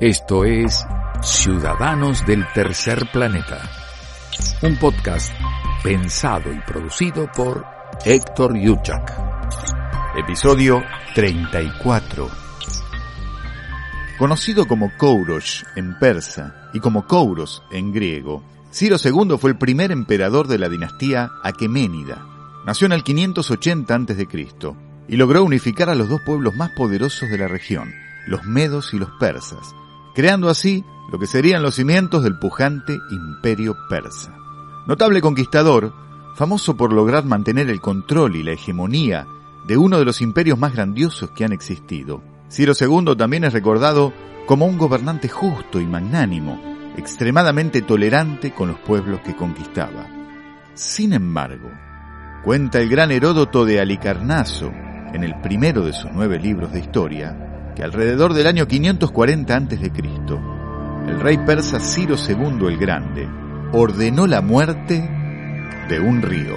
Esto es Ciudadanos del Tercer Planeta, un podcast pensado y producido por Héctor Yuchak. Episodio 34. Conocido como Kouros en persa y como Kouros en griego, Ciro II fue el primer emperador de la dinastía Aqueménida. Nació en el 580 a.C. y logró unificar a los dos pueblos más poderosos de la región, los medos y los persas, creando así lo que serían los cimientos del pujante imperio persa. Notable conquistador, famoso por lograr mantener el control y la hegemonía de uno de los imperios más grandiosos que han existido, Ciro II también es recordado como un gobernante justo y magnánimo, extremadamente tolerante con los pueblos que conquistaba. Sin embargo, cuenta el gran Heródoto de Alicarnaso, en el primero de sus nueve libros de historia, que alrededor del año 540 a.C., el rey persa Ciro II el Grande ordenó la muerte de un río.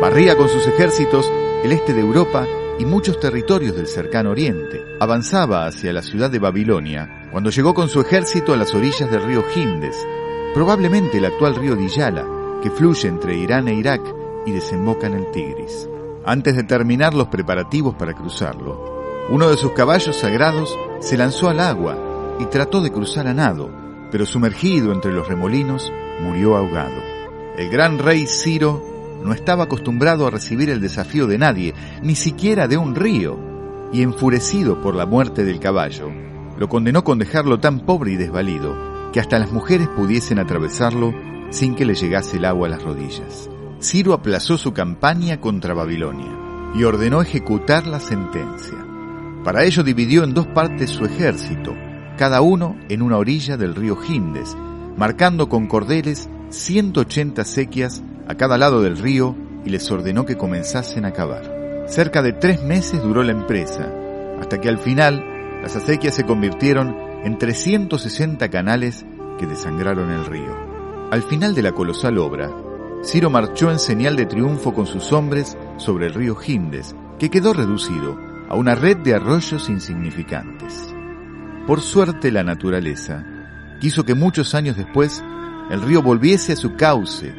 Barría con sus ejércitos el este de Europa y muchos territorios del cercano oriente. Avanzaba hacia la ciudad de Babilonia cuando llegó con su ejército a las orillas del río Jindes, probablemente el actual río Diyala, que fluye entre Irán e Irak y desemboca en el Tigris. Antes de terminar los preparativos para cruzarlo, uno de sus caballos sagrados se lanzó al agua y trató de cruzar a nado, pero sumergido entre los remolinos murió ahogado. El gran rey Ciro no estaba acostumbrado a recibir el desafío de nadie, ni siquiera de un río, y enfurecido por la muerte del caballo, lo condenó con dejarlo tan pobre y desvalido que hasta las mujeres pudiesen atravesarlo sin que le llegase el agua a las rodillas. Ciro aplazó su campaña contra Babilonia y ordenó ejecutar la sentencia. Para ello dividió en dos partes su ejército, cada uno en una orilla del río Jindes, marcando con cordeles 180 sequias a cada lado del río y les ordenó que comenzasen a cavar. Cerca de tres meses duró la empresa, hasta que al final las acequias se convirtieron en 360 canales que desangraron el río. Al final de la colosal obra, Ciro marchó en señal de triunfo con sus hombres sobre el río Jindes, que quedó reducido a una red de arroyos insignificantes. Por suerte la naturaleza quiso que muchos años después el río volviese a su cauce,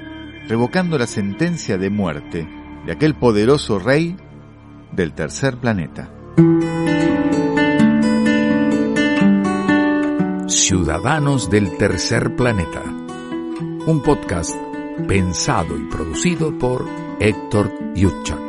revocando la sentencia de muerte de aquel poderoso rey del tercer planeta. Ciudadanos del tercer planeta. Un podcast pensado y producido por Héctor Yutchak.